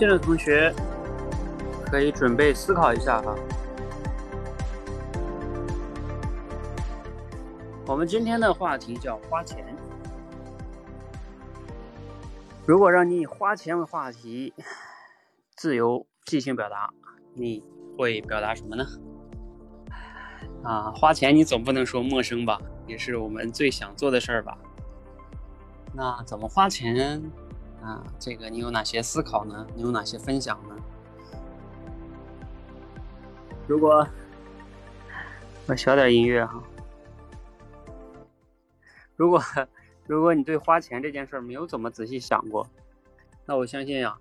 进来的同学可以准备思考一下哈。我们今天的话题叫花钱。如果让你以花钱为话题，自由即兴表达，你会表达什么呢？啊，花钱你总不能说陌生吧？也是我们最想做的事儿吧？那怎么花钱？啊，这个你有哪些思考呢？你有哪些分享呢？如果我小点音乐哈。如果如果你对花钱这件事没有怎么仔细想过，那我相信呀，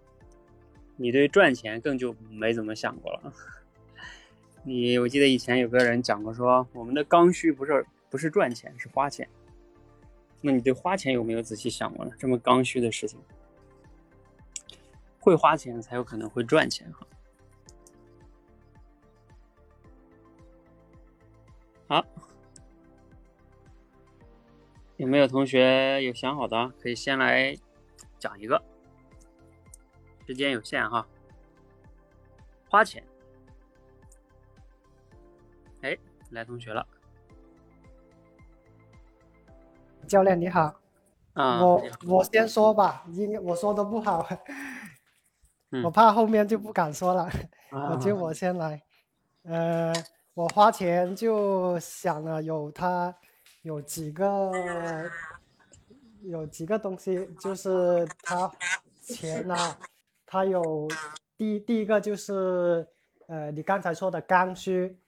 你对赚钱更就没怎么想过了。你我记得以前有个人讲过，说我们的刚需不是不是赚钱，是花钱。那你对花钱有没有仔细想过呢？这么刚需的事情。会花钱才有可能会赚钱哈。好，有没有同学有想好的？可以先来讲一个。时间有限哈。花钱。哎，来同学了。教练你好。啊。我我先说吧，应该我说的不好。我怕后面就不敢说了，我就我先来。呃，我花钱就想了有它有几个有几个东西，就是它钱呢，它有第第一个就是呃你刚才说的刚需，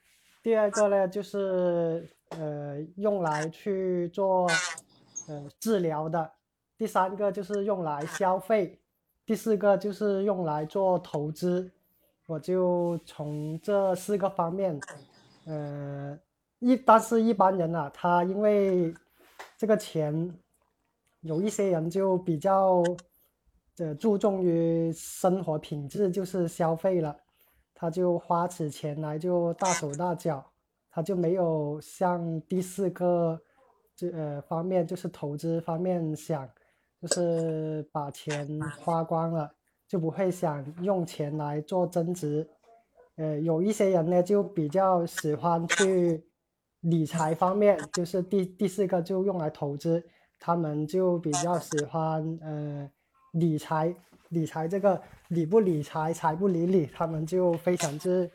第二个呢就是呃用来去做呃治疗的，第三个就是用来消费。第四个就是用来做投资，我就从这四个方面，呃，一但是一般人啊，他因为这个钱，有一些人就比较，呃，注重于生活品质，就是消费了，他就花起钱来就大手大脚，他就没有像第四个这呃方面，就是投资方面想。就是把钱花光了，就不会想用钱来做增值。呃，有一些人呢，就比较喜欢去理财方面，就是第第四个就用来投资，他们就比较喜欢呃理财，理财这个理不理财，财不理理，他们就非常之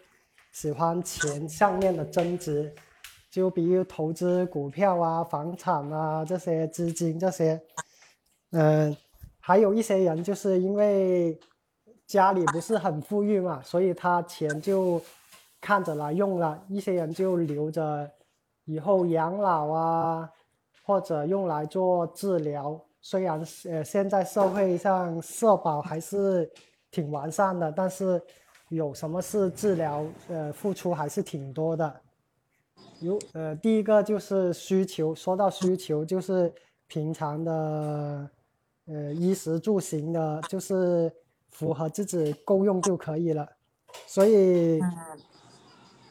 喜欢钱上面的增值，就比如投资股票啊、房产啊这些资金这些。嗯，还有一些人就是因为家里不是很富裕嘛，所以他钱就看着来用了。一些人就留着以后养老啊，或者用来做治疗。虽然呃现在社会上社保还是挺完善的，但是有什么事治疗，呃付出还是挺多的。有呃第一个就是需求，说到需求就是平常的。呃，衣食住行的，就是符合自己够用就可以了。所以，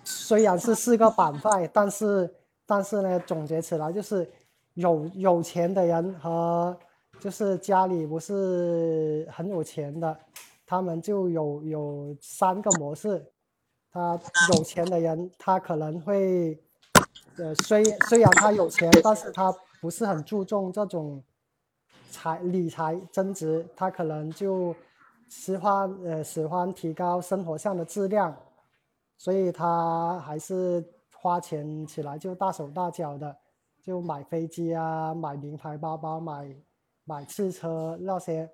虽然是四个板块，但是但是呢，总结起来就是有有钱的人和就是家里不是很有钱的，他们就有有三个模式。他有钱的人，他可能会，呃，虽虽然他有钱，但是他不是很注重这种。财理财增值，他可能就喜欢呃喜欢提高生活上的质量，所以他还是花钱起来就大手大脚的，就买飞机啊，买名牌包包，买买汽车那些。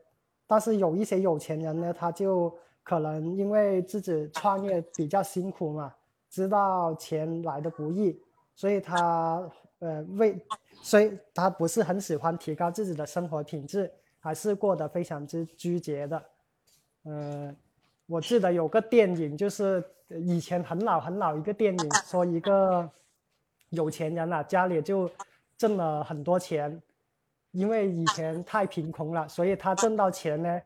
但是有一些有钱人呢，他就可能因为自己创业比较辛苦嘛，知道钱来的不易，所以他呃为。所以他不是很喜欢提高自己的生活品质，还是过得非常之拘结的。呃，我记得有个电影，就是以前很老很老一个电影，说一个有钱人啊，家里就挣了很多钱，因为以前太贫穷了，所以他挣到钱呢，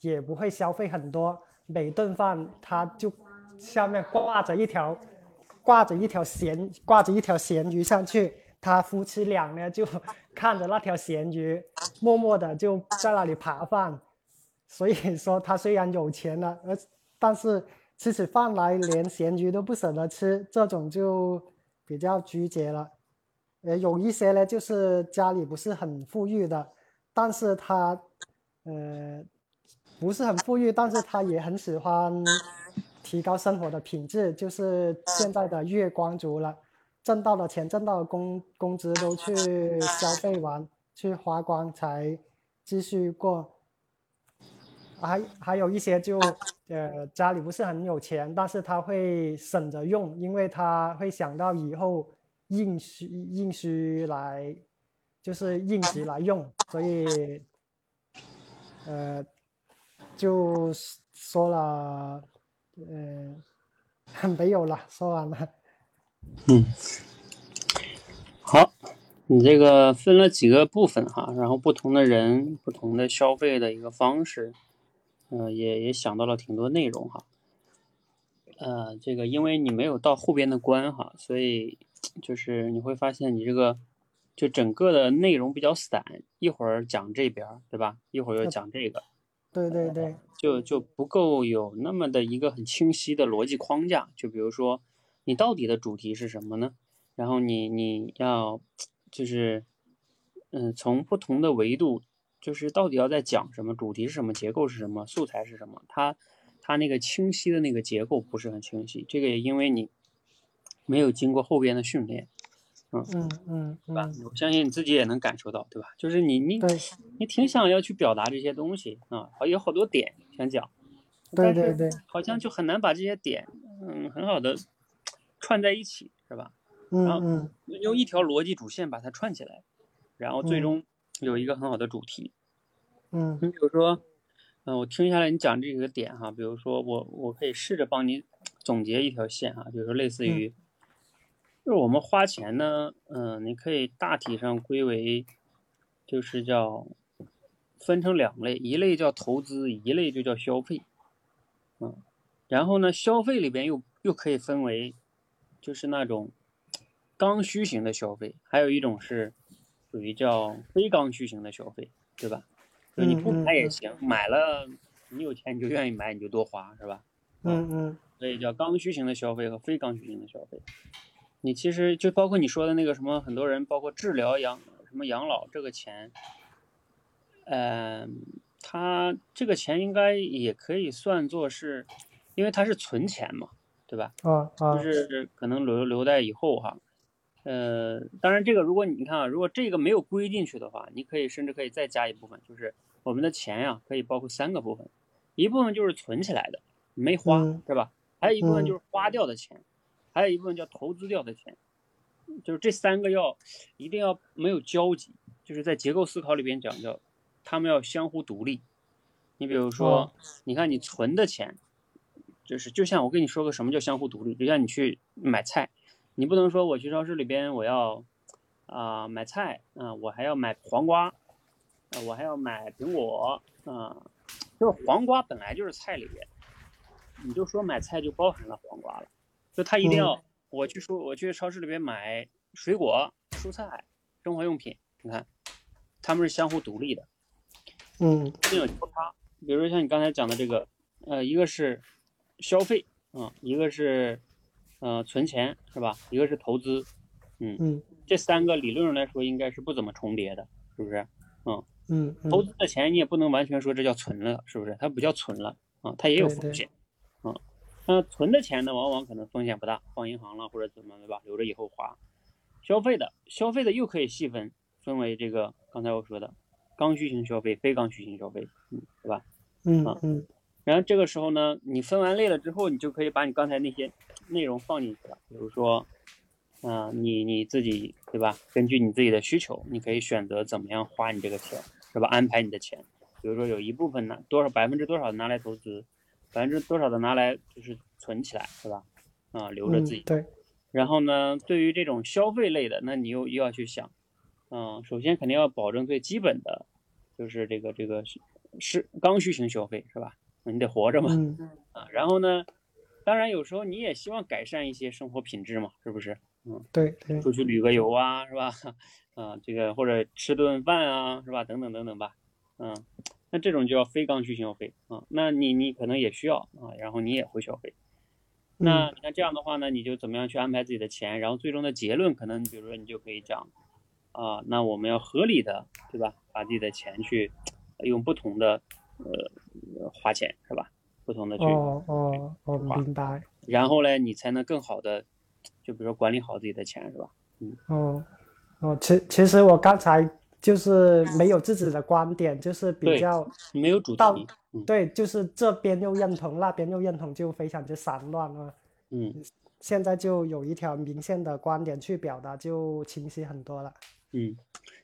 也不会消费很多，每顿饭他就下面挂着一条挂着一条咸挂着一条咸鱼上去。他夫妻俩呢，就 看着那条咸鱼，默默的就在那里扒饭，所以说他虽然有钱了，而但是吃起饭来连咸鱼都不舍得吃，这种就比较纠结了。呃，有一些呢，就是家里不是很富裕的，但是他，呃，不是很富裕，但是他也很喜欢提高生活的品质，就是现在的月光族了，挣到的钱、挣到的工工资都去消费完，去花光才继续过。还还有一些就，呃，家里不是很有钱，但是他会省着用，因为他会想到以后应需应需来，就是应急来用，所以，呃，就说了，呃，没有了，说完了。嗯，好，你这个分了几个部分哈，然后不同的人，不同的消费的一个方式。嗯，也也想到了挺多内容哈。呃，这个因为你没有到后边的关哈，所以就是你会发现你这个就整个的内容比较散，一会儿讲这边对吧？一会儿又讲这个，对对对，就就不够有那么的一个很清晰的逻辑框架。就比如说你到底的主题是什么呢？然后你你要就是嗯，从不同的维度。就是到底要在讲什么，主题是什么，结构是什么，素材是什么？它，它那个清晰的那个结构不是很清晰。这个也因为你没有经过后边的训练，嗯嗯嗯，对吧？我相信你自己也能感受到，对吧？就是你你你挺想要去表达这些东西啊，有好多点想讲，对对对，好像就很难把这些点，嗯，很好的串在一起，是吧？嗯嗯，用一条逻辑主线把它串起来，然后最终有一个很好的主题。嗯，你比如说，嗯，我听下来你讲这个点哈，比如说我我可以试着帮你总结一条线哈，比如说类似于，就是我们花钱呢，嗯，你可以大体上归为，就是叫分成两类，一类叫投资，一类就叫消费，嗯，然后呢，消费里边又又可以分为，就是那种刚需型的消费，还有一种是属于叫非刚需型的消费，对吧？就你不买也行，买了你有钱你就愿意买，你就多花，是吧？嗯嗯。所以叫刚需型的消费和非刚需型的消费。你其实就包括你说的那个什么，很多人包括治疗养什么养老这个钱，嗯，他这个钱应该也可以算作是，因为他是存钱嘛，对吧？啊啊。就是可能留留在以后哈。呃，当然，这个如果你看啊，如果这个没有归进去的话，你可以甚至可以再加一部分，就是我们的钱呀，可以包括三个部分，一部分就是存起来的，没花，是吧？还有一部分就是花掉的钱，还有一部分叫投资掉的钱，就是这三个要一定要没有交集，就是在结构思考里边讲叫，他们要相互独立。你比如说，你看你存的钱，就是就像我跟你说个什么叫相互独立，就像你去买菜。你不能说我去超市里边我要啊买菜啊，我还要买黄瓜，啊我还要买苹果啊，就是黄瓜本来就是菜里边，你就说买菜就包含了黄瓜了，就他一定要我去说我去超市里边买水果、蔬菜、生活用品，你看他们是相互独立的，嗯，没有交叉。比如说像你刚才讲的这个，呃，一个是消费啊，一个是。呃，存钱是吧？一个是投资，嗯嗯，这三个理论上来说应该是不怎么重叠的，是不是？嗯嗯，投资的钱你也不能完全说这叫存了，是不是？它不叫存了啊，它也有风险，啊，那存的钱呢，往往可能风险不大，放银行了或者怎么对吧？留着以后花。消费的，消费的又可以细分，分为这个刚才我说的刚需型消费、非刚需型消费，嗯，对吧？嗯嗯。然后这个时候呢，你分完类了之后，你就可以把你刚才那些内容放进去了。比如说，嗯，你你自己对吧？根据你自己的需求，你可以选择怎么样花你这个钱，是吧？安排你的钱。比如说有一部分呢，多少百分之多少拿来投资，百分之多少的拿来就是存起来，是吧？啊，留着自己。对。然后呢，对于这种消费类的，那你又又要去想，嗯，首先肯定要保证最基本的，就是这个这个是刚需型消费，是吧？你得活着嘛，啊，然后呢，当然有时候你也希望改善一些生活品质嘛，是不是？嗯，对，出去旅个游啊，是吧？啊，这个或者吃顿饭啊，是吧？等等等等吧，嗯，那这种就要非刚需消费啊。那你你可能也需要啊，然后你也会消费。那你看这样的话呢，你就怎么样去安排自己的钱？然后最终的结论可能，比如说你就可以讲，啊，那我们要合理的，对吧？把自己的钱去用不同的呃花钱，是吧？不同的去哦哦哦，明白。然后呢，你才能更好的，就比如说管理好自己的钱，是吧？嗯哦哦，其其实我刚才就是没有自己的观点，就是比较没有主题。对，就是这边又认同，那边又认同，就非常之散乱了。嗯，现在就有一条明线的观点去表达，就清晰很多了。嗯，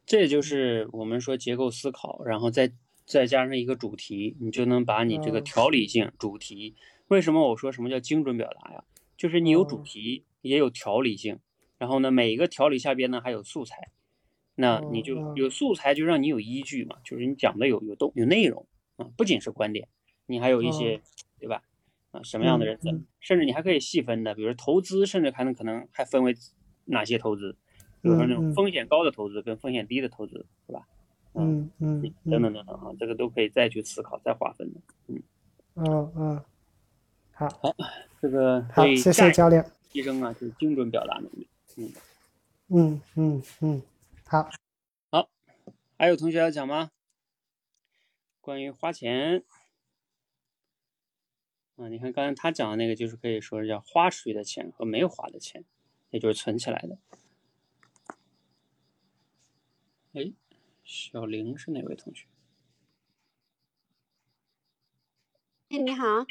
这就是我们说结构思考，然后再再加上一个主题，你就能把你这个条理性主题。为什么我说什么叫精准表达呀？就是你有主题，也有条理性，然后呢，每一个条理下边呢还有素材，那你就有素材，就让你有依据嘛，就是你讲的有有动有内容。不仅是观点，你还有一些，对吧？啊，什么样的人怎，甚至你还可以细分的，比如投资，甚至还能可能还分为哪些投资，比如说那种风险高的投资跟风险低的投资，是吧？嗯嗯，等等等等啊，这个都可以再去思考、再划分的。嗯嗯嗯，好，好，这个好，谢谢教练。提升啊，就是精准表达能力。嗯嗯嗯嗯，好，好，还有同学要讲吗？关于花钱啊，你看刚才他讲的那个，就是可以说是叫花出去的钱和没有花的钱，也就是存起来的。哎，小玲是哪位同学？哎，你好。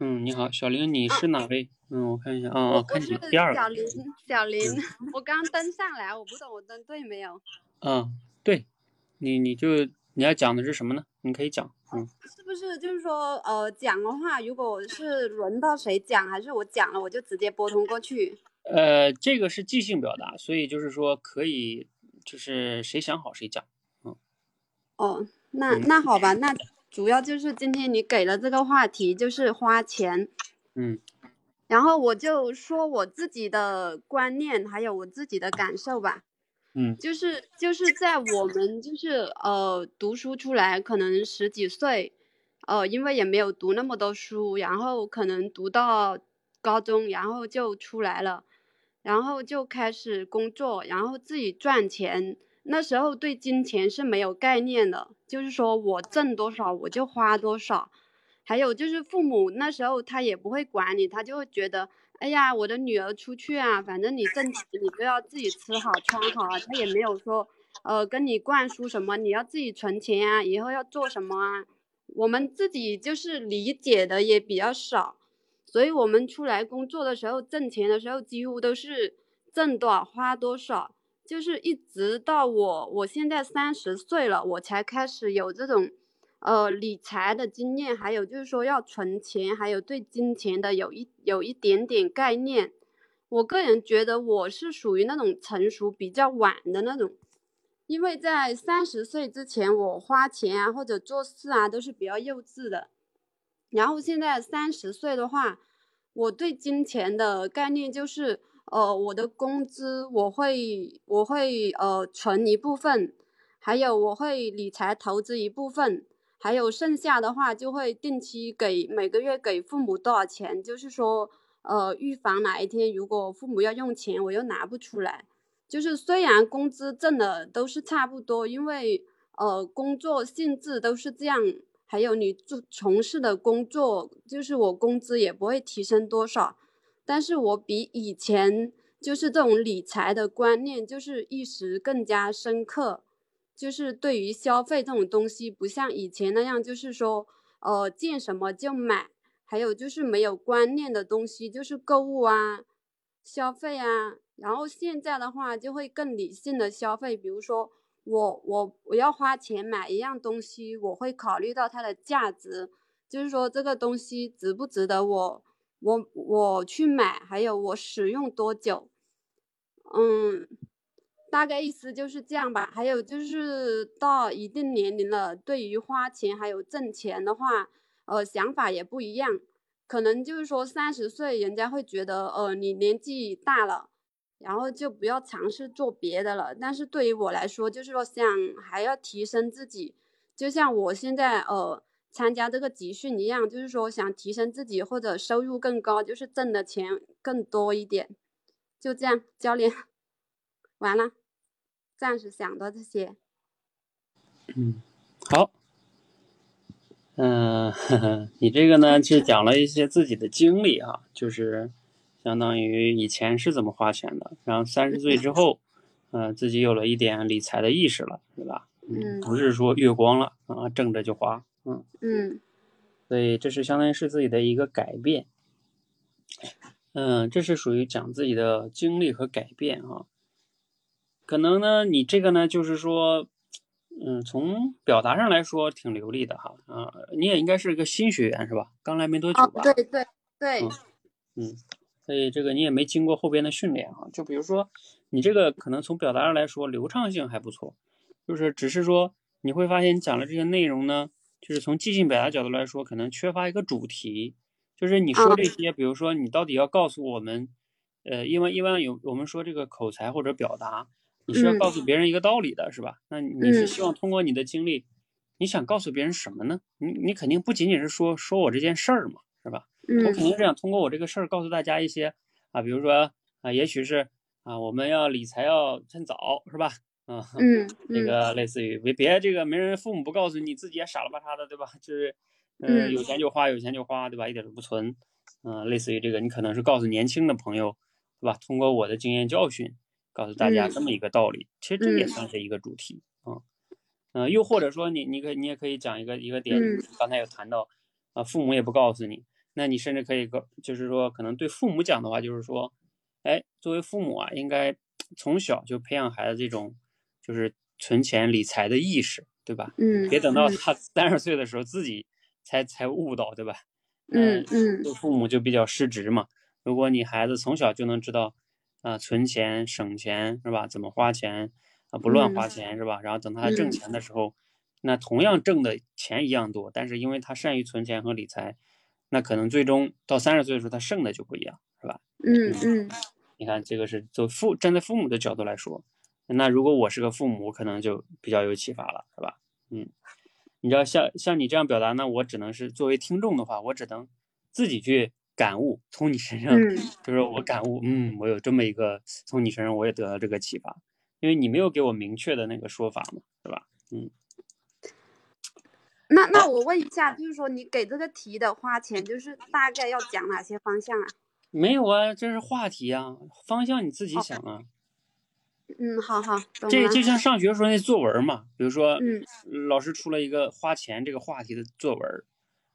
嗯，你好，小玲，你是哪位？嗯，我看一下啊我，看你第二个。小林，小林，我刚登上来，我不懂我登对没有。嗯，对，你你就。你要讲的是什么呢？你可以讲，嗯，是不是就是说，呃，讲的话，如果是轮到谁讲，还是我讲了，我就直接拨通过去？呃，这个是即兴表达，所以就是说可以，就是谁想好谁讲，嗯。哦，那那好吧，那主要就是今天你给了这个话题，就是花钱，嗯，然后我就说我自己的观念，还有我自己的感受吧。嗯，就是就是在我们就是呃读书出来，可能十几岁，呃，因为也没有读那么多书，然后可能读到高中，然后就出来了，然后就开始工作，然后自己赚钱。那时候对金钱是没有概念的，就是说我挣多少我就花多少，还有就是父母那时候他也不会管你，他就会觉得。哎呀，我的女儿出去啊，反正你挣钱，你就要自己吃好穿好啊。他也没有说，呃，跟你灌输什么，你要自己存钱啊，以后要做什么啊。我们自己就是理解的也比较少，所以我们出来工作的时候，挣钱的时候，几乎都是挣多少花多少，就是一直到我我现在三十岁了，我才开始有这种。呃，理财的经验，还有就是说要存钱，还有对金钱的有一有一点点概念。我个人觉得我是属于那种成熟比较晚的那种，因为在三十岁之前，我花钱啊或者做事啊都是比较幼稚的。然后现在三十岁的话，我对金钱的概念就是，呃，我的工资我会我会呃存一部分，还有我会理财投资一部分。还有剩下的话，就会定期给每个月给父母多少钱，就是说，呃，预防哪一天如果父母要用钱，我又拿不出来。就是虽然工资挣的都是差不多，因为呃工作性质都是这样，还有你做从事的工作，就是我工资也不会提升多少，但是我比以前就是这种理财的观念就是意识更加深刻。就是对于消费这种东西，不像以前那样，就是说，呃，见什么就买，还有就是没有观念的东西，就是购物啊、消费啊。然后现在的话，就会更理性的消费。比如说，我我我要花钱买一样东西，我会考虑到它的价值，就是说这个东西值不值得我我我去买，还有我使用多久，嗯。大概意思就是这样吧。还有就是到一定年龄了，对于花钱还有挣钱的话，呃，想法也不一样。可能就是说三十岁，人家会觉得，呃，你年纪大了，然后就不要尝试做别的了。但是对于我来说，就是说想还要提升自己，就像我现在呃参加这个集训一样，就是说想提升自己或者收入更高，就是挣的钱更多一点，就这样。教练，完了，暂时想到这些。嗯，好。嗯，你这个呢，是讲了一些自己的经历啊，就是相当于以前是怎么花钱的，然后三十岁之后，嗯，自己有了一点理财的意识了，对吧？嗯，不是说月光了啊，挣着就花，嗯嗯，所以这是相当于是自己的一个改变，嗯，这是属于讲自己的经历和改变啊。可能呢，你这个呢，就是说。嗯，从表达上来说挺流利的哈，啊，你也应该是个新学员是吧？刚来没多久吧？对对对。嗯，所以这个你也没经过后边的训练啊。就比如说你这个可能从表达上来说流畅性还不错，就是只是说你会发现你讲的这些内容呢，就是从即兴表达角度来说，可能缺乏一个主题。就是你说这些，比如说你到底要告诉我们，呃，因为一般有我们说这个口才或者表达。你是要告诉别人一个道理的，是吧？那你是希望通过你的经历，你想告诉别人什么呢？你你肯定不仅仅是说说我这件事儿嘛，是吧？我肯定是想通过我这个事儿告诉大家一些啊，比如说啊，也许是啊，我们要理财要趁早，是吧？嗯嗯，这个类似于别别这个没人父母不告诉你自己也傻了吧嚓的，对吧？就是嗯，有钱就花，有钱就花，对吧？一点都不存。嗯，类似于这个，你可能是告诉年轻的朋友，对吧？通过我的经验教训。告诉大家这么一个道理，其实这也算是一个主题啊，嗯，又或者说你你可你也可以讲一个一个点，刚才有谈到啊，父母也不告诉你，那你甚至可以告，就是说可能对父母讲的话，就是说，哎，作为父母啊，应该从小就培养孩子这种就是存钱理财的意识，对吧？嗯，别等到他三十岁的时候自己才才悟到，对吧？嗯嗯，做父母就比较失职嘛。如果你孩子从小就能知道。啊，存钱、省钱是吧？怎么花钱啊？不乱花钱是吧？然后等他挣钱的时候，那同样挣的钱一样多，但是因为他善于存钱和理财，那可能最终到三十岁的时候，他剩的就不一样，是吧？嗯嗯。你看，这个是做父站在父母的角度来说，那如果我是个父母，可能就比较有启发了，是吧？嗯，你知道像像你这样表达那，我只能是作为听众的话，我只能自己去。感悟从你身上，就是我感悟，嗯，我有这么一个，从你身上我也得到这个启发，因为你没有给我明确的那个说法嘛，是吧？嗯。那那我问一下，就是说你给这个题的花钱，就是大概要讲哪些方向啊？没有啊，这是话题啊，方向你自己想啊。嗯，好好。这就像上学时候那作文嘛，比如说，嗯，老师出了一个花钱这个话题的作文。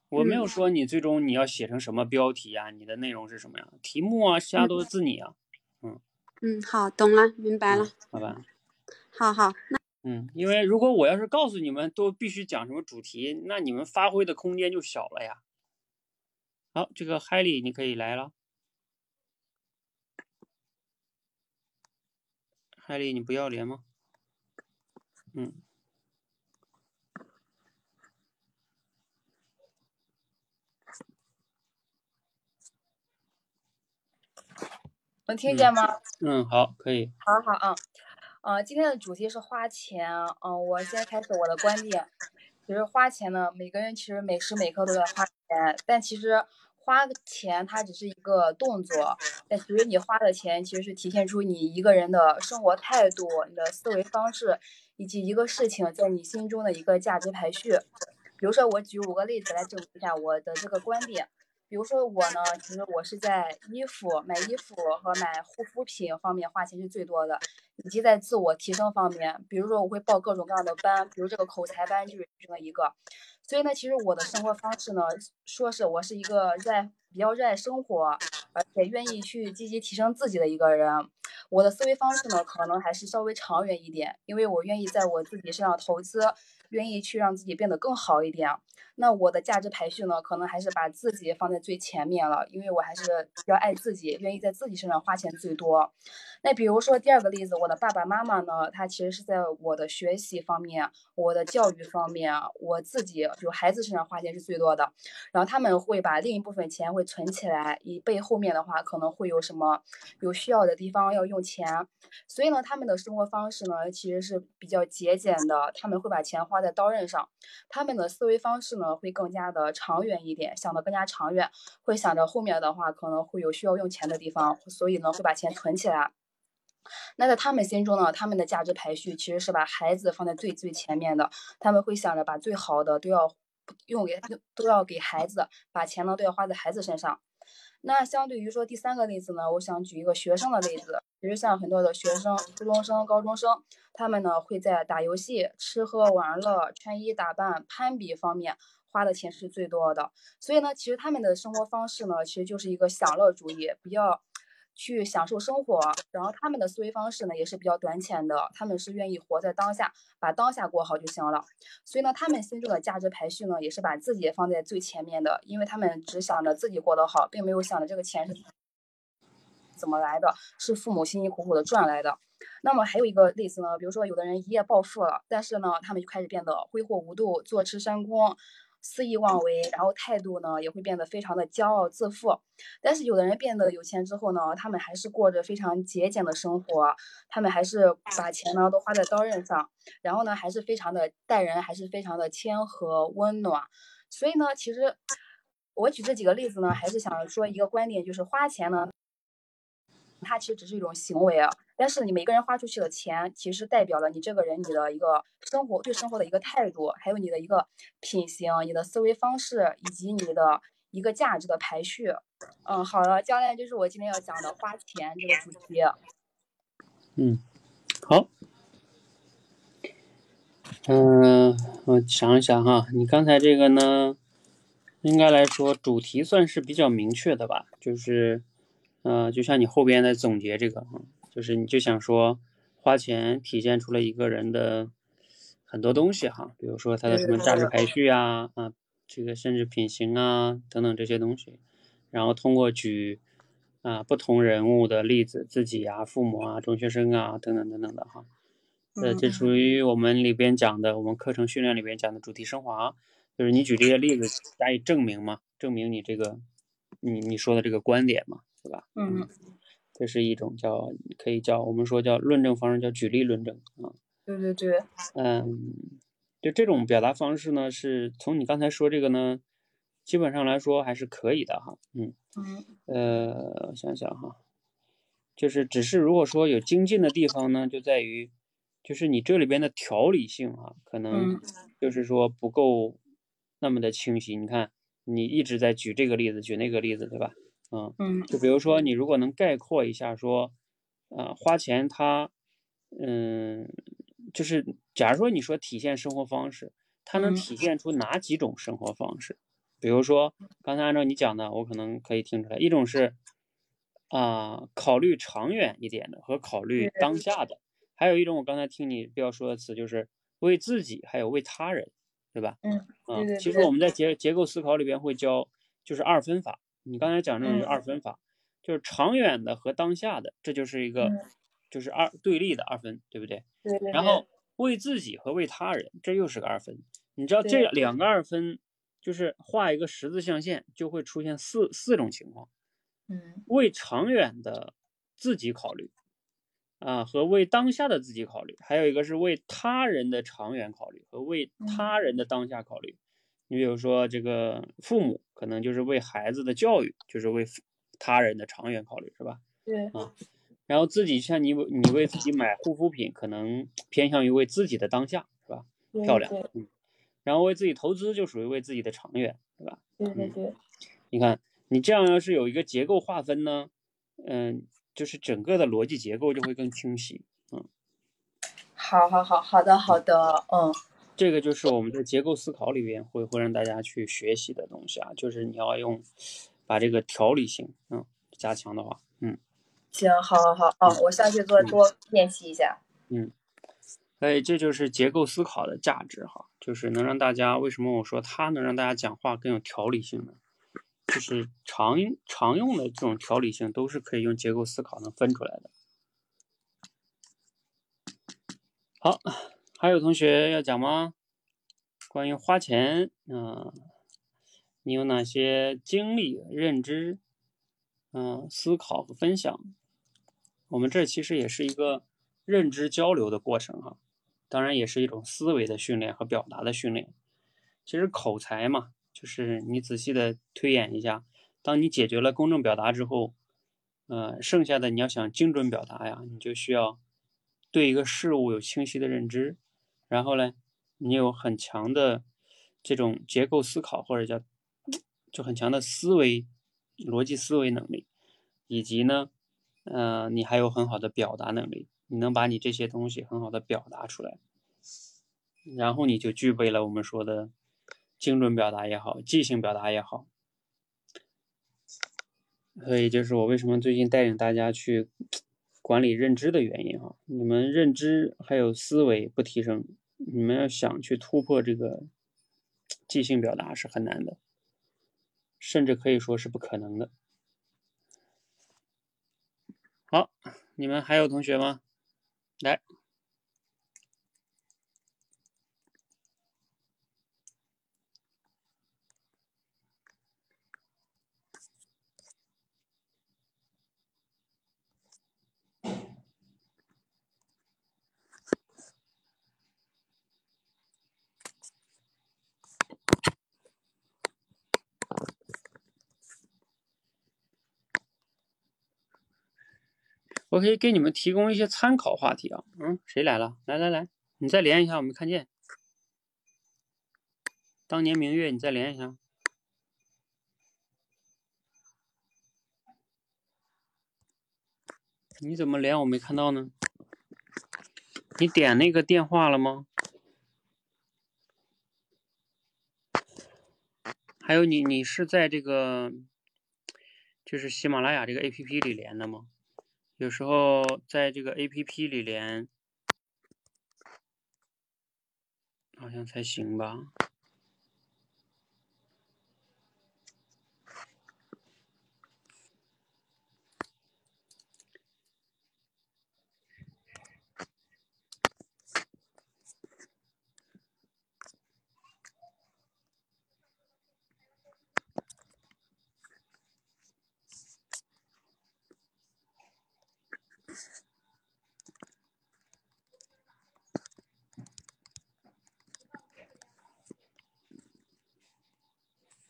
我没有说你最终你要写成什么标题呀？你的内容是什么呀？题目啊，其他都是自你啊。嗯嗯，好，懂了，明白了。好吧。好好，那嗯，因为如果我要是告诉你们都必须讲什么主题，那你们发挥的空间就小了呀。好，这个海里你可以来了。海里，你不要脸吗？嗯。能听见吗？嗯，好，可以。好好啊，嗯，今天的主题是花钱。嗯，我先开始我的观点。其实花钱呢，每个人其实每时每刻都在花钱，但其实花钱它只是一个动作，但其实你花的钱其实是体现出你一个人的生活态度、你的思维方式，以及一个事情在你心中的一个价值排序。比如说，我举五个例子来证明一下我的这个观点。比如说我呢，其实我是在衣服、买衣服和买护肤品方面花钱是最多的，以及在自我提升方面，比如说我会报各种各样的班，比如这个口才班就是其中一个。所以呢，其实我的生活方式呢，说是我是一个热爱比较热爱生活，而且愿意去积极提升自己的一个人。我的思维方式呢，可能还是稍微长远一点，因为我愿意在我自己身上投资，愿意去让自己变得更好一点。那我的价值排序呢，可能还是把自己放在最前面了，因为我还是比较爱自己，愿意在自己身上花钱最多。那比如说第二个例子，我的爸爸妈妈呢，他其实是在我的学习方面、我的教育方面，我自己就孩子身上花钱是最多的。然后他们会把另一部分钱会存起来，以备后面面的话可能会有什么有需要的地方要用钱。所以呢，他们的生活方式呢，其实是比较节俭的，他们会把钱花。在刀刃上，他们的思维方式呢会更加的长远一点，想的更加长远，会想着后面的话可能会有需要用钱的地方，所以呢会把钱存起来。那在他们心中呢，他们的价值排序其实是把孩子放在最最前面的，他们会想着把最好的都要用给都要给孩子，把钱呢都要花在孩子身上。那相对于说第三个例子呢，我想举一个学生的例子，其实像很多的学生，初中生、高中生，他们呢会在打游戏、吃喝玩乐、穿衣打扮、攀比方面花的钱是最多的。所以呢，其实他们的生活方式呢，其实就是一个享乐主义，比较。去享受生活，然后他们的思维方式呢也是比较短浅的，他们是愿意活在当下，把当下过好就行了。所以呢，他们心中的价值排序呢也是把自己放在最前面的，因为他们只想着自己过得好，并没有想着这个钱是怎么来的，是父母辛辛苦苦的赚来的。那么还有一个例子呢，比如说有的人一夜暴富了，但是呢，他们就开始变得挥霍无度，坐吃山空。肆意妄为，然后态度呢也会变得非常的骄傲自负。但是有的人变得有钱之后呢，他们还是过着非常节俭的生活，他们还是把钱呢都花在刀刃上，然后呢还是非常的待人还是非常的谦和温暖。所以呢，其实我举这几个例子呢，还是想说一个观点，就是花钱呢。它其实只是一种行为啊，但是你每个人花出去的钱，其实代表了你这个人你的一个生活对生活的一个态度，还有你的一个品行、你的思维方式以及你的一个价值的排序。嗯，好了，教练，就是我今天要讲的花钱这个主题。嗯，好。嗯，我想一想哈，你刚才这个呢，应该来说主题算是比较明确的吧，就是。呃，就像你后边的总结这个，就是你就想说，花钱体现出了一个人的很多东西哈，比如说他的什么价值排序啊，啊，这个甚至品行啊等等这些东西，然后通过举啊不同人物的例子，自己啊、父母啊、中学生啊等等等等的哈，呃，这属于我们里边讲的，我们课程训练里边讲的主题升华，就是你举这些例子加以证明嘛，证明你这个你你说的这个观点嘛。对吧？嗯，这是一种叫可以叫我们说叫论证方式，叫举例论证啊。对对对。嗯，就这种表达方式呢，是从你刚才说这个呢，基本上来说还是可以的哈。嗯嗯。呃，想想哈，就是只是如果说有精进的地方呢，就在于就是你这里边的条理性啊，可能就是说不够那么的清晰。你看，你一直在举这个例子，举那个例子，对吧？嗯嗯，就比如说，你如果能概括一下说，呃，花钱它，嗯，就是假如说你说体现生活方式，它能体现出哪几种生活方式？比如说刚才按照你讲的，我可能可以听出来，一种是啊，考虑长远一点的和考虑当下的，还有一种我刚才听你比较说的词就是为自己，还有为他人，对吧？嗯嗯，其实我们在结结构思考里边会教，就是二分法。你刚才讲这种二分法，就是长远的和当下的，这就是一个，就是二对立的二分，对不对？对对。然后为自己和为他人，这又是个二分。你知道这两个二分，就是画一个十字象限，就会出现四四种情况。嗯。为长远的自己考虑，啊，和为当下的自己考虑，还有一个是为他人的长远考虑和为他人的当下考虑。你比如说，这个父母可能就是为孩子的教育，就是为他人的长远考虑，是吧？对啊。然后自己像你，你为自己买护肤品，可能偏向于为自己的当下，是吧？漂亮，嗯。然后为自己投资，就属于为自己的长远，对吧？对对对。你看，你这样要是有一个结构划分呢，嗯，就是整个的逻辑结构就会更清晰，嗯。好好好，好的好的，嗯。这个就是我们在结构思考里边会会让大家去学习的东西啊，就是你要用把这个条理性嗯加强的话，嗯，行，好，好，好，哦，我下去多多练习一下，嗯，所以这就是结构思考的价值哈，就是能让大家为什么我说它能让大家讲话更有条理性呢？就是常常用的这种条理性都是可以用结构思考能分出来的。好。还有同学要讲吗？关于花钱，嗯，你有哪些经历、认知、嗯，思考和分享？我们这其实也是一个认知交流的过程哈。当然也是一种思维的训练和表达的训练。其实口才嘛，就是你仔细的推演一下，当你解决了公正表达之后，呃，剩下的你要想精准表达呀，你就需要对一个事物有清晰的认知，然后呢，你有很强的这种结构思考或者叫就很强的思维逻辑思维能力，以及呢，呃，你还有很好的表达能力。你能把你这些东西很好的表达出来，然后你就具备了我们说的精准表达也好，即兴表达也好。所以就是我为什么最近带领大家去管理认知的原因啊。你们认知还有思维不提升，你们要想去突破这个即兴表达是很难的，甚至可以说是不可能的。好，你们还有同学吗？来。我可以给你们提供一些参考话题啊，嗯，谁来了？来来来，你再连一下，我没看见。当年明月，你再连一下。你怎么连我没看到呢？你点那个电话了吗？还有你，你是在这个就是喜马拉雅这个 APP 里连的吗？有时候在这个 A P P 里连，好像才行吧。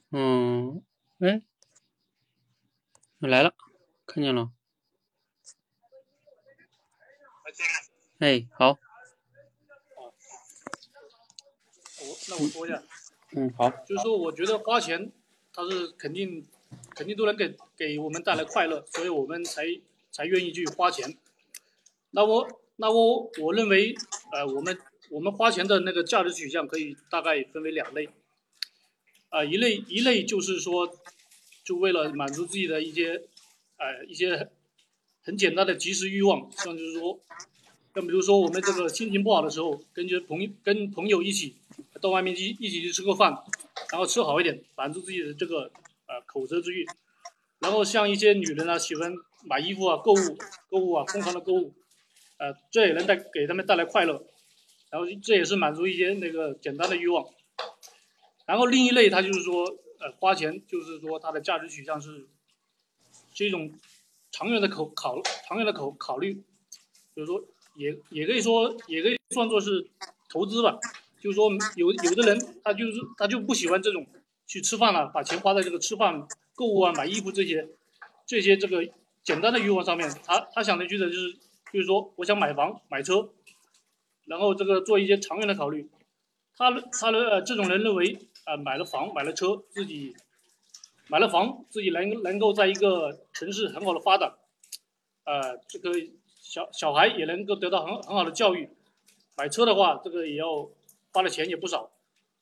嗯，哎，来了，看见了。哎，好。我那我说一下。嗯，好。就是说，我觉得花钱，它是肯定，肯定都能给给我们带来快乐，所以我们才才愿意去花钱。那我那我我认为，呃，我们我们花钱的那个价值取向可以大概分为两类。啊，一类一类就是说，就为了满足自己的一些，呃，一些很简单的即时欲望，像就是说，像比如说我们这个心情不好的时候，跟着朋跟朋友一起到外面去一起去吃个饭，然后吃好一点，满足自己的这个呃口舌之欲。然后像一些女人啊，喜欢买衣服啊，购物购物啊，疯狂的购物，呃，这也能带给他们带来快乐。然后这也是满足一些那个简单的欲望。然后另一类，他就是说，呃，花钱就是说，他的价值取向是，是一种长远的考考长远的考考虑，就是说，也也可以说，也可以算作是投资吧。就是说，有有的人他就是他就不喜欢这种去吃饭了，把钱花在这个吃饭、购物啊、买衣服这些这些这个简单的欲望上面。他他想的去的就是就是说，我想买房买车，然后这个做一些长远的考虑。他他的这种人认为。啊，买了房，买了车，自己买了房，自己能能够在一个城市很好的发展，呃，这个小小孩也能够得到很很好的教育。买车的话，这个也要花的钱也不少，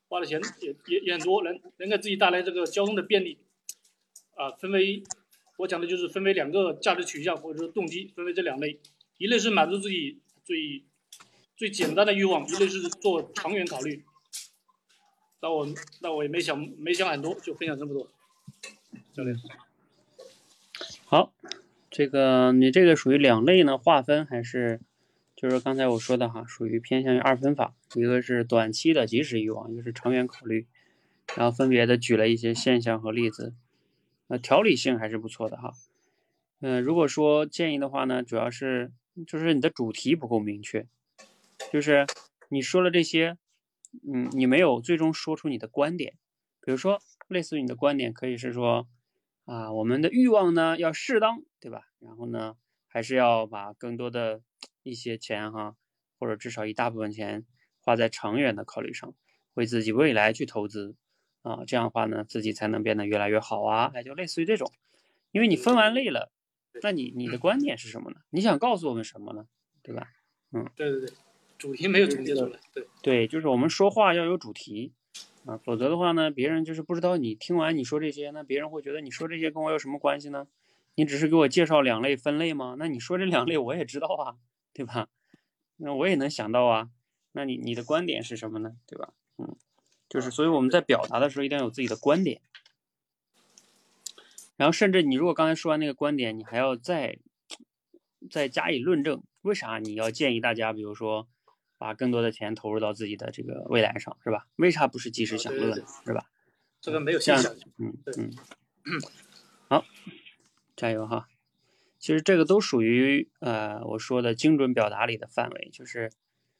花的钱也也也很多，能能给自己带来这个交通的便利。啊，分为我讲的就是分为两个价值取向或者说动机，分为这两类，一类是满足自己最最简单的欲望，一类是做长远考虑。那我那我也没想没想很多，就分享这么多。教练，好，这个你这个属于两类呢？划分还是就是刚才我说的哈，属于偏向于二分法，一个是短期的即时欲望，一个是长远考虑，然后分别的举了一些现象和例子，呃，条理性还是不错的哈。嗯，如果说建议的话呢，主要是就是你的主题不够明确，就是你说了这些，嗯，你没有最终说出你的观点。比如说，类似于你的观点可以是说，啊，我们的欲望呢要适当，对吧？然后呢，还是要把更多的一些钱哈，或者至少一大部分钱花在长远的考虑上，为自己未来去投资，啊，这样的话呢，自己才能变得越来越好啊。哎，就类似于这种，因为你分完类了，那你你的 观点是什么呢？你想告诉我们什么呢？对吧？嗯，对对对，主题没有总结出来，对对，就是我们说话要有主题啊，否则的话呢，别人就是不知道你听完你说这些，那别人会觉得你说这些跟我有什么关系呢？你只是给我介绍两类分类吗？那你说这两类我也知道啊，对吧？那我也能想到啊，那你你的观点是什么呢？对吧？嗯，就是所以我们在表达的时候一定要有自己的观点，然后甚至你如果刚才说完那个观点，你还要再再加以论证。为啥你要建议大家，比如说，把更多的钱投入到自己的这个未来上，是吧？为啥不是及时享乐呢，是吧？这个没有现象。嗯嗯。好，加油哈！其实这个都属于呃我说的精准表达里的范围。就是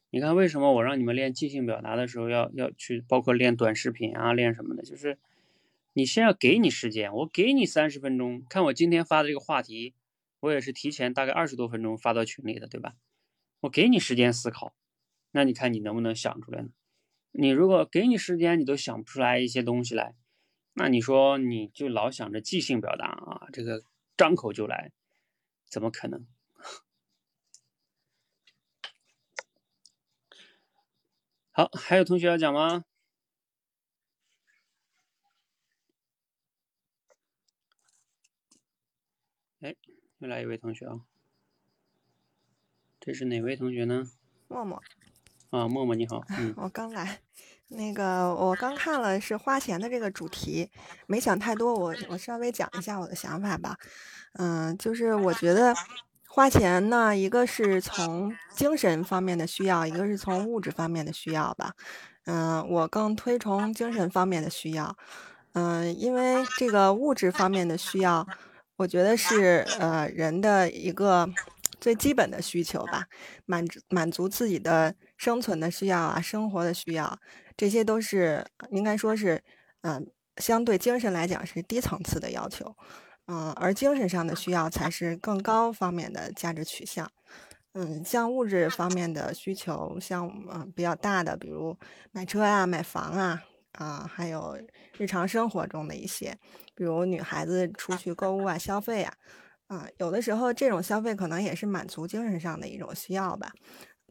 你看，为什么我让你们练即兴表达的时候要要去，包括练短视频啊，练什么的？就是你先要给你时间，我给你三十分钟，看我今天发的这个话题。我也是提前大概二十多分钟发到群里的，对吧？我给你时间思考，那你看你能不能想出来呢？你如果给你时间，你都想不出来一些东西来，那你说你就老想着即兴表达啊，这个张口就来，怎么可能？好，还有同学要讲吗？哎。又来一位同学啊，这是哪位同学呢？默默。啊，默默你好。嗯。我刚来，那个我刚看了是花钱的这个主题，没想太多，我我稍微讲一下我的想法吧。嗯，就是我觉得花钱呢，一个是从精神方面的需要，一个是从物质方面的需要吧。嗯，我更推崇精神方面的需要。嗯，因为这个物质方面的需要。我觉得是呃人的一个最基本的需求吧，满足满足自己的生存的需要啊，生活的需要，这些都是应该说是嗯相对精神来讲是低层次的要求，嗯，而精神上的需要才是更高方面的价值取向，嗯，像物质方面的需求，像嗯比较大的，比如买车啊、买房啊。啊，还有日常生活中的一些，比如女孩子出去购物啊、消费啊，啊，有的时候这种消费可能也是满足精神上的一种需要吧。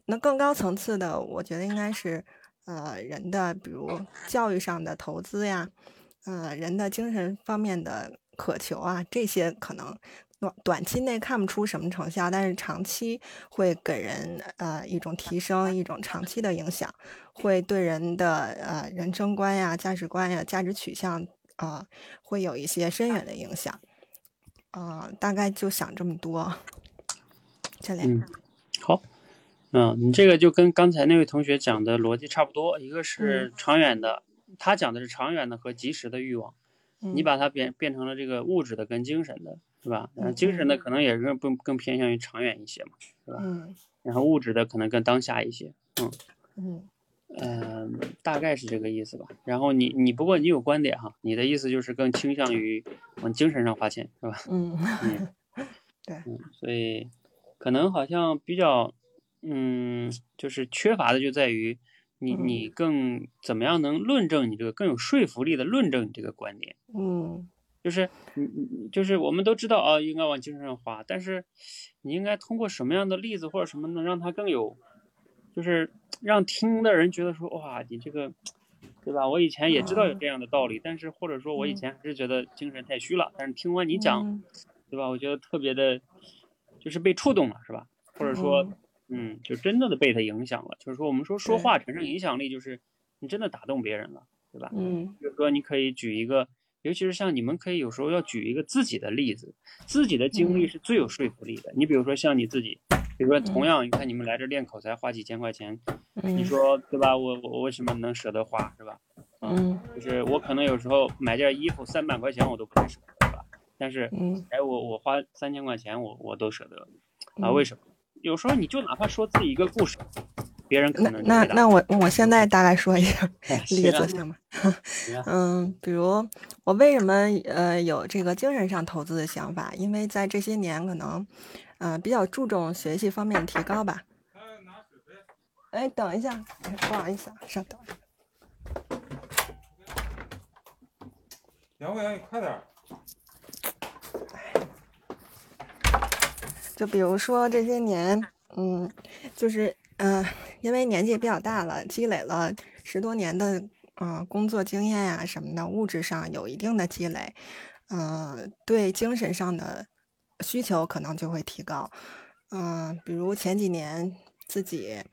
那更高层次的，我觉得应该是，呃，人的比如教育上的投资呀，呃，人的精神方面的渴求啊，这些可能。短短期内看不出什么成效，但是长期会给人呃一种提升，一种长期的影响，会对人的呃人生观呀、价值观呀、价值取向啊，会有一些深远的影响。啊，大概就想这么多。这嗯，好，嗯，你这个就跟刚才那位同学讲的逻辑差不多，一个是长远的，他讲的是长远的和及时的欲望，你把它变变成了这个物质的跟精神的。是吧？嗯，精神的可能也是更更偏向于长远一些嘛，是吧？嗯。然后物质的可能更当下一些，嗯嗯嗯，大概是这个意思吧。然后你你不过你有观点哈，你的意思就是更倾向于往精神上花钱，是吧？嗯嗯，对，嗯，所以可能好像比较嗯，就是缺乏的就在于你你更怎么样能论证你这个更有说服力的论证你这个观点，嗯。就是，你你就是我们都知道啊，应该往精神上花，但是你应该通过什么样的例子或者什么能让他更有，就是让听的人觉得说，哇，你这个，对吧？我以前也知道有这样的道理，但是或者说我以前还是觉得精神太虚了，但是听完你讲，对吧？我觉得特别的，就是被触动了，是吧？或者说，嗯，就真的的被他影响了。就是说，我们说说话产生影响力，就是你真的打动别人了，对吧？嗯，比如说你可以举一个。尤其是像你们可以有时候要举一个自己的例子，自己的经历是最有说服力的。你比如说像你自己，比如说同样，你看你们来这练口才花几千块钱，你说对吧？我我为什么能舍得花，是吧？嗯，就是我可能有时候买件衣服三百块钱我都不会舍得，对吧？但是，哎，我我花三千块钱我我都舍得，啊？为什么？有时候你就哪怕说自己一个故事，别人可能那那那我我现在大概说一下 例子行吗？嗯，比如我为什么呃有这个精神上投资的想法？因为在这些年可能，呃比较注重学习方面的提高吧。哎，等一下，不好意思啊，稍等。杨贵阳，你快点儿！就比如说这些年，嗯，就是嗯、呃因为年纪比较大了，积累了十多年的呃工作经验呀、什么的，物质上有一定的积累，嗯、对精神上的需求可能就会提高。嗯、比如前几年自己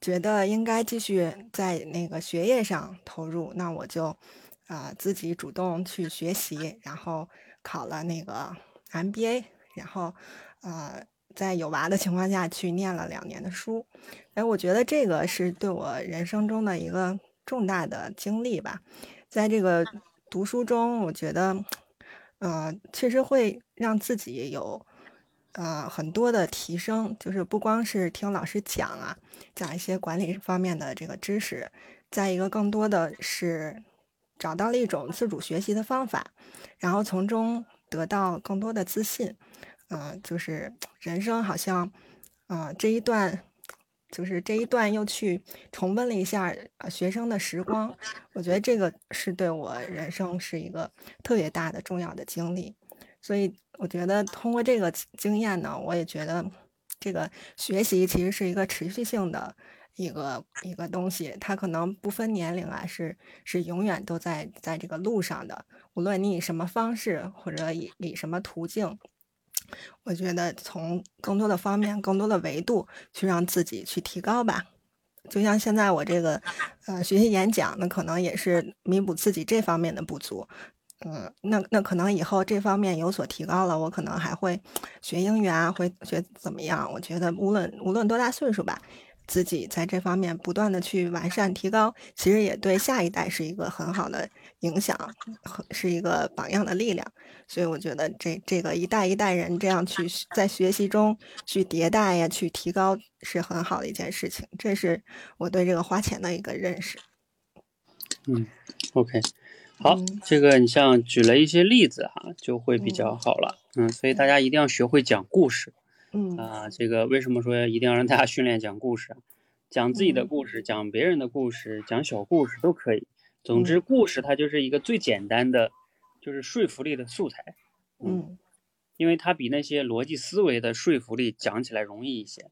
觉得应该继续在那个学业上投入，那我就啊、自己主动去学习，然后考了那个 MBA，然后呃在有娃的情况下去念了两年的书。哎，我觉得这个是对我人生中的一个重大的经历吧。在这个读书中，我觉得呃确实会让自己有。呃，很多的提升，就是不光是听老师讲啊，讲一些管理方面的这个知识，再一个更多的是找到了一种自主学习的方法，然后从中得到更多的自信。嗯、就是人生好像，呃，这一段，就是这一段又去重温了一下学生的时光，我觉得这个是对我人生是一个特别大的重要的经历。所以我觉得通过这个经验呢，我也觉得这个学习其实是一个持续性的一个一个东西，它可能不分年龄啊，是是永远都在在这个路上的。无论你以什么方式或者以以什么途径，我觉得从更多的方面、更多的维度去让自己去提高吧。就像现在我这个呃学习演讲，那可能也是弥补自己这方面的不足。嗯，那那可能以后这方面有所提高了，我可能还会学英语啊，会学怎么样？我觉得无论无论多大岁数吧，自己在这方面不断的去完善提高，其实也对下一代是一个很好的影响，和是一个榜样的力量。所以我觉得这这个一代一代人这样去在学习中去迭代呀，去提高是很好的一件事情。这是我对这个花钱的一个认识。嗯，OK，好嗯，这个你像举了一些例子哈，就会比较嗯好了。嗯，所以大家一定要学会讲故事嗯啊。这个为什么说一定要让大家训练讲故事啊？讲自己的嗯故事，讲别人的故事，讲小故事都可以。总嗯之，故事它就是一个最简单的，就是说服力的素材。嗯因为它比那些逻辑思维的说服力讲起来容易一些。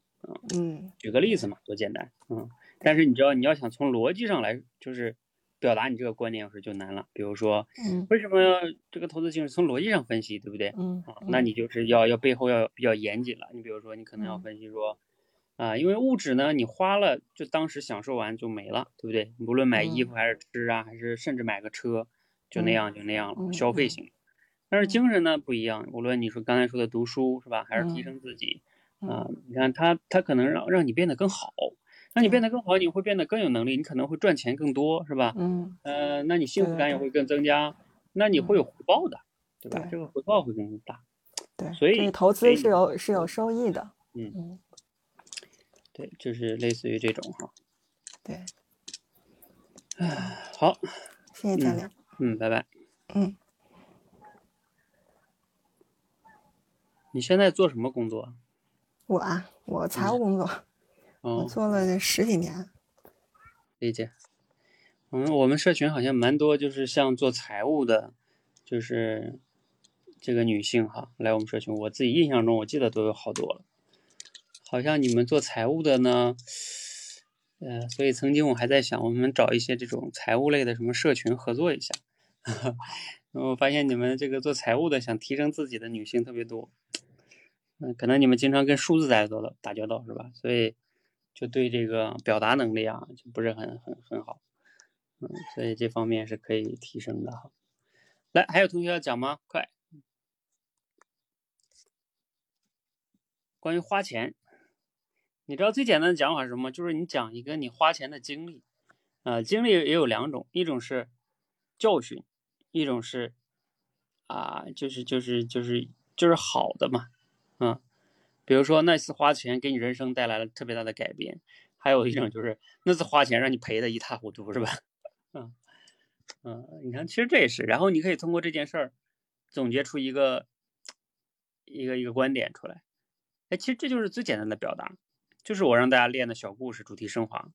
嗯举个例子嘛，多简单，嗯。但是你知道，你要想从逻辑上来，就是表达你这个观点，有时候就难了。比如说，嗯为什么要这个投资形式从逻辑上分析，对不对？嗯啊，那你就是要要背后要比较严谨了。你比如说，你可能要嗯分析说，啊，因为物质呢，你花了就当时享受完就没了，对不对？无论买衣嗯服还是吃啊，还是甚至买个车，就那嗯样就那样了，消费型。但是嗯精神呢不一样，无论你说刚才说的读书是吧，还是提嗯升自己，嗯啊，你看他他可能让让你变得更好，让你变得更好，你会变得更有能力，你可能会赚钱更多，是吧？嗯呃，那你幸福感也会更增加，那你会嗯有回报的，对吧？对这个回报会更大。对，所以这个投资是有是有收益的。嗯嗯，对，就是类似于这种哈。对，好，谢谢教练。嗯，拜拜。嗯，你现在做什么工作？我啊，我财务工作，我哦，做了十几年。理解。我们，我们社群好像蛮多，就是像做财务的，就是这个女性哈，来我们社群。我自己印象中，我记得都有好多了。好像你们做财务的呢，呃，所以曾经我还在想，我们找一些这种财务类的什么社群合作一下。然 后我发现你们这个做财务的想提升自己的女性特别多。嗯，可能你们经常跟数字打交道打交道是吧？所以就对这个表达能力啊，就不是很很很好。嗯，所以这方面是可以提升的哈。来，还有同学要讲吗？快！关于花钱，你知道最简单的讲法是什么？就是你讲一个你花钱的经历。呃，经历也有两种，一种是教训，一种是啊，就是就是就是就是好的嘛。嗯，比如说那次花钱给你人生带来了特别大的改变，还有一种就是那次花钱让你赔的一塌糊涂，是吧？嗯嗯，你看，其实这也是，然后你可以通过这件事儿总结出一个一个一个观点出来。哎，其实这就是最简单的表达，就是我让大家练的小故事主题升华。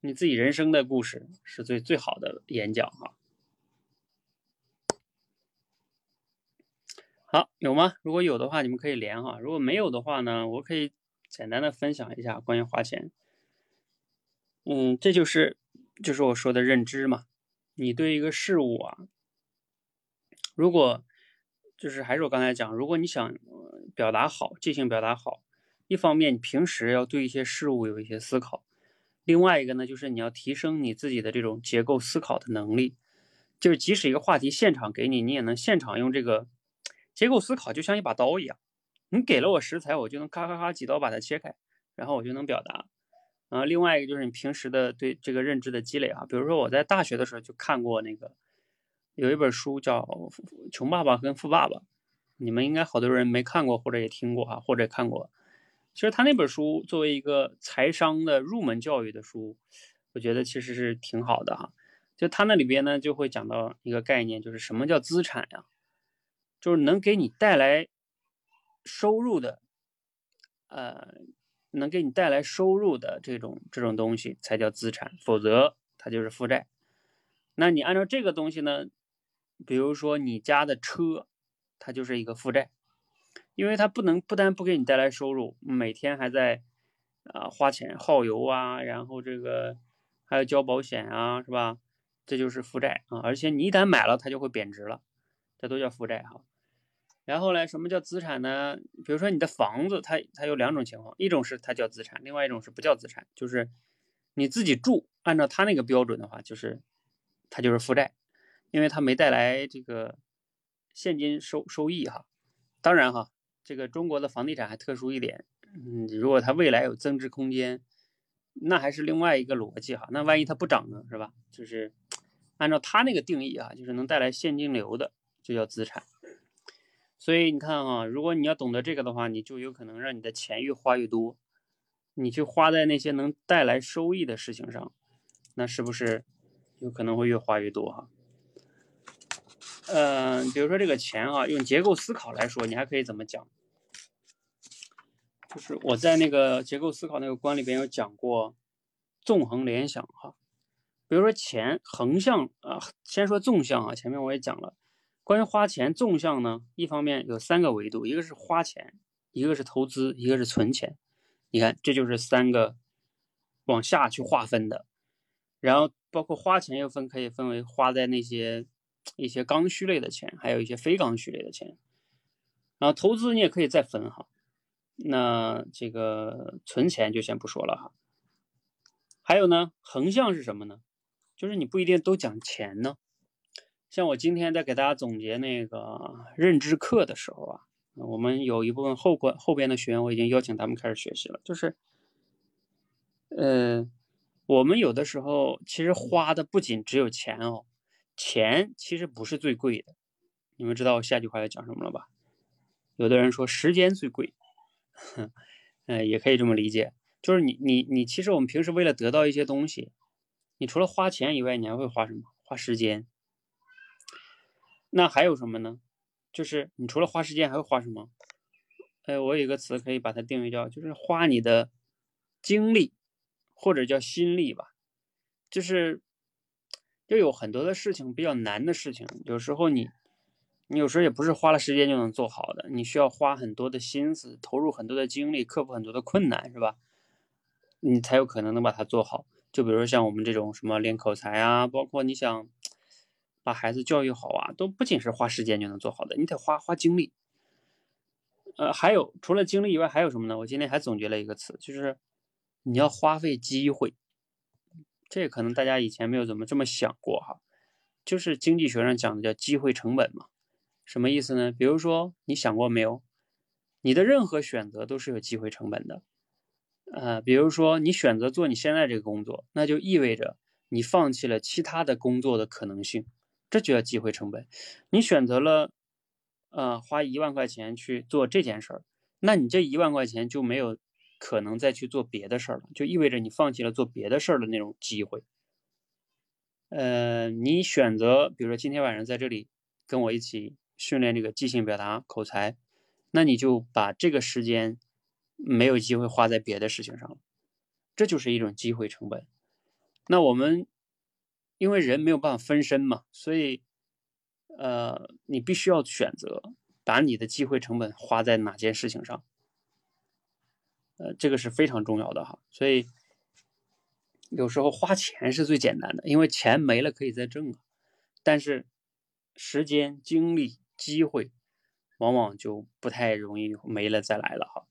你自己人生的故事是最最好的演讲哈。好，有吗？如果有的话，你们可以连哈；如果没有的话呢，我可以简单的分享一下关于花钱。嗯，这就是就是我说的认知嘛。你对一个事物啊，如果就是还是我刚才讲，如果你想表达好，进行表达好，一方面你平时要对一些事物有一些思考，另外一个呢，就是你要提升你自己的这种结构思考的能力。就是即使一个话题现场给你，你也能现场用这个。结构思考就像一把刀一样，你给了我食材，我就能咔咔咔几刀把它切开，然后我就能表达。啊，另外一个就是你平时的对这个认知的积累啊，比如说我在大学的时候就看过那个有一本书叫《穷爸爸跟富爸爸》，你们应该好多人没看过或者也听过哈，或者看过。其实他那本书作为一个财商的入门教育的书，我觉得其实是挺好的哈。就他那里边呢就会讲到一个概念，就是什么叫资产呀？就是能给你带来收入的，呃，能给你带来收入的这种这种东西才叫资产，否则它就是负债。那你按照这个东西呢，比如说你家的车，它就是一个负债，因为它不能不但不给你带来收入，每天还在啊花钱耗油啊，然后这个还要交保险啊，是吧？这就是负债啊，而且你一旦买了，它就会贬值了，这都叫负债哈。然后呢，什么叫资产呢？比如说你的房子，它它有两种情况，一种是它叫资产，另外一种是不叫资产，就是你自己住，按照它那个标准的话，就是它就是负债，因为它没带来这个现金收收益哈。当然哈，这个中国的房地产还特殊一点，嗯，如果它未来有增值空间，那还是另外一个逻辑哈。那万一它不涨呢，是吧？就是按照它那个定义啊，就是能带来现金流的，就叫资产。所以你看啊，如果你要懂得这个的话，你就有可能让你的钱越花越多。你去花在那些能带来收益的事情上，那是不是有可能会越花越多哈？嗯，比如说这个钱啊，用结构思考来说，你还可以怎么讲？就是我在那个结构思考那个关里边有讲过纵横联想哈。比如说钱横向啊，先说纵向啊，前面我也讲了。关于花钱纵向呢，一方面有三个维度，一个是花钱，一个是投资，一个是存钱。你看，这就是三个往下去划分的。然后包括花钱又分可以分为花在那些一些刚需类的钱，还有一些非刚需类的钱。然后投资你也可以再分哈。那这个存钱就先不说了哈。还有呢，横向是什么呢？就是你不一定都讲钱呢。像我今天在给大家总结那个认知课的时候啊，我们有一部分后关后边的学员，我已经邀请他们开始学习了。就是，呃，我们有的时候其实花的不仅只有钱哦，钱其实不是最贵的。你们知道我下句话要讲什么了吧？有的人说时间最贵，嗯，也可以这么理解，就是你你你，其实我们平时为了得到一些东西，你除了花钱以外，你还会花什么？花时间。那还有什么呢？就是你除了花时间，还会花什么？哎，我有一个词可以把它定义叫，就是花你的精力，或者叫心力吧。就是，就有很多的事情比较难的事情，有时候你，你有时候也不是花了时间就能做好的，你需要花很多的心思，投入很多的精力，克服很多的困难，是吧？你才有可能能把它做好。就比如说像我们这种什么练口才啊，包括你想。把孩子教育好啊，都不仅是花时间就能做好的，你得花花精力。呃，还有除了精力以外，还有什么呢？我今天还总结了一个词，就是你要花费机会。这可能大家以前没有怎么这么想过哈，就是经济学上讲的叫机会成本嘛。什么意思呢？比如说你想过没有，你的任何选择都是有机会成本的。呃，比如说你选择做你现在这个工作，那就意味着你放弃了其他的工作的可能性。这就叫机会成本。你选择了，呃，花一万块钱去做这件事儿，那你这一万块钱就没有可能再去做别的事儿了，就意味着你放弃了做别的事儿的那种机会。呃，你选择，比如说今天晚上在这里跟我一起训练这个即兴表达、口才，那你就把这个时间没有机会花在别的事情上了，这就是一种机会成本。那我们因为人没有办法分身嘛，所以呃，你必须要选择把你的机会成本花在哪件事情上。呃，这个是非常重要的哈，所以有时候花钱是最简单的，因为钱没了可以再挣啊。但是时间、精力、机会，往往就不太容易没了再来了哈。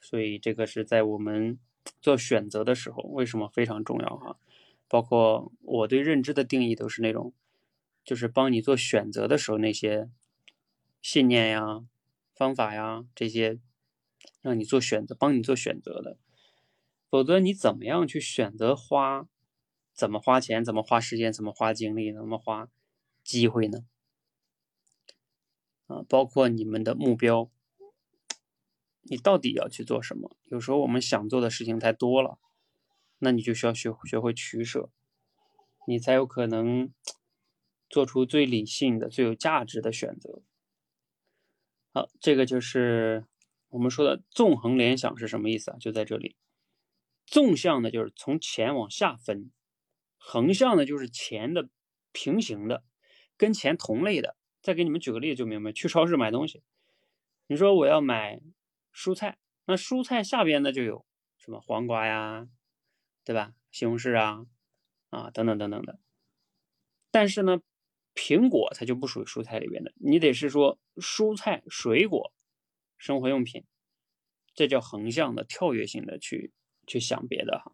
所以这个是在我们做选择的时候，为什么非常重要哈？包括我对认知的定义都是那种，就是帮你做选择的时候那些信念呀、方法呀这些。让你做选择，帮你做选择的，否则你怎么样去选择花，怎么花钱，怎么花时间，怎么花精力，怎么花机会呢？啊，包括你们的目标，你到底要去做什么？有时候我们想做的事情太多了，那你就需要学学会取舍，你才有可能做出最理性的、最有价值的选择。好，这个就是。我们说的纵横联想是什么意思啊？就在这里，纵向的就是从钱往下分，横向的就是钱的平行的，跟钱同类的。再给你们举个例子就明白。去超市买东西，你说我要买蔬菜，那蔬菜下边呢就有什么黄瓜呀，对吧？西红柿啊，啊等等等等的。但是呢，苹果它就不属于蔬菜里边的，你得是说蔬菜水果。生活用品，这叫横向的、跳跃性的去去想别的哈，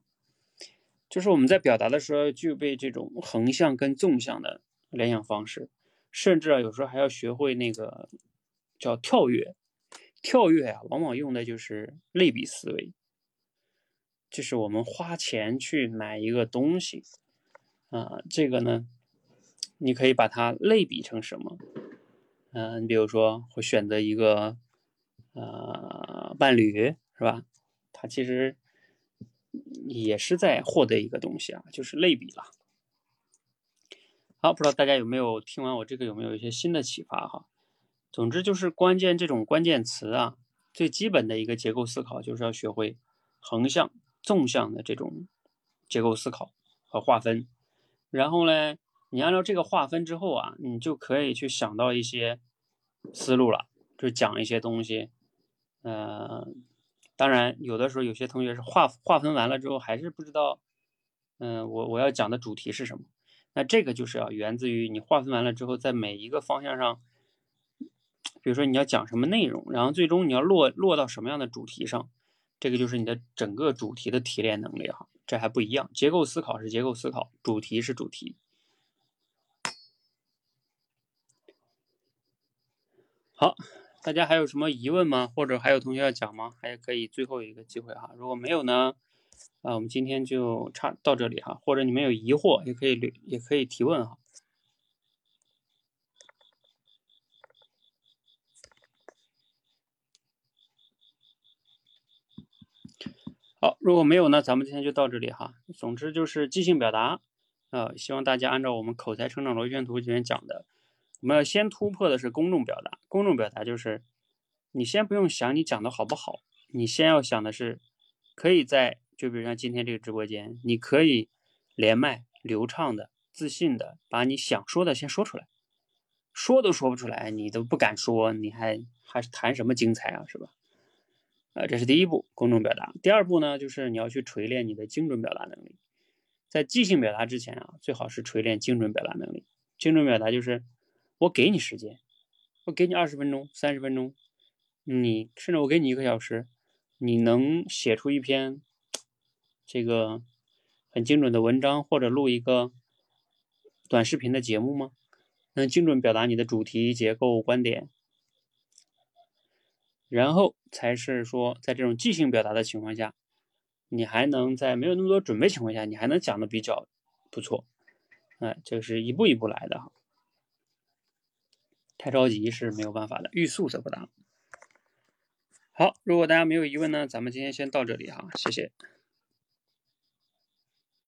就是我们在表达的时候要具备这种横向跟纵向的联想方式，甚至啊有时候还要学会那个叫跳跃。跳跃啊，往往用的就是类比思维，就是我们花钱去买一个东西啊，这个呢，你可以把它类比成什么？嗯，你比如说会选择一个。呃，伴侣是吧？他其实也是在获得一个东西啊，就是类比了。好，不知道大家有没有听完我这个有没有一些新的启发哈？总之就是关键这种关键词啊，最基本的一个结构思考就是要学会横向、纵向的这种结构思考和划分。然后呢，你按照这个划分之后啊，你就可以去想到一些思路了，就讲一些东西。呃，当然，有的时候有些同学是划划分完了之后还是不知道，嗯，我我要讲的主题是什么？那这个就是要源自于你划分完了之后，在每一个方向上，比如说你要讲什么内容，然后最终你要落落到什么样的主题上，这个就是你的整个主题的提炼能力哈，这还不一样。结构思考是结构思考，主题是主题。好。大家还有什么疑问吗？或者还有同学要讲吗？还可以最后一个机会哈。如果没有呢，啊，我们今天就差到这里哈。或者你们有疑惑，也可以留，也可以提问哈。好，如果没有呢，咱们今天就到这里哈。总之就是即兴表达，呃，希望大家按照我们口才成长螺旋图里面讲的。我们要先突破的是公众表达。公众表达就是，你先不用想你讲的好不好，你先要想的是，可以在就比如像今天这个直播间，你可以连麦、流畅的、自信的把你想说的先说出来。说都说不出来，你都不敢说，你还还谈什么精彩啊，是吧？啊，这是第一步，公众表达。第二步呢，就是你要去锤炼你的精准表达能力。在即兴表达之前啊，最好是锤炼精准表达能力。精准表达就是。我给你时间，我给你二十分钟、三十分钟，你甚至我给你一个小时，你能写出一篇这个很精准的文章，或者录一个短视频的节目吗？能精准表达你的主题、结构、观点，然后才是说，在这种即兴表达的情况下，你还能在没有那么多准备情况下，你还能讲的比较不错。哎，这是一步一步来的哈。太着急是没有办法的，欲速则不达。好，如果大家没有疑问呢，咱们今天先到这里哈，谢谢。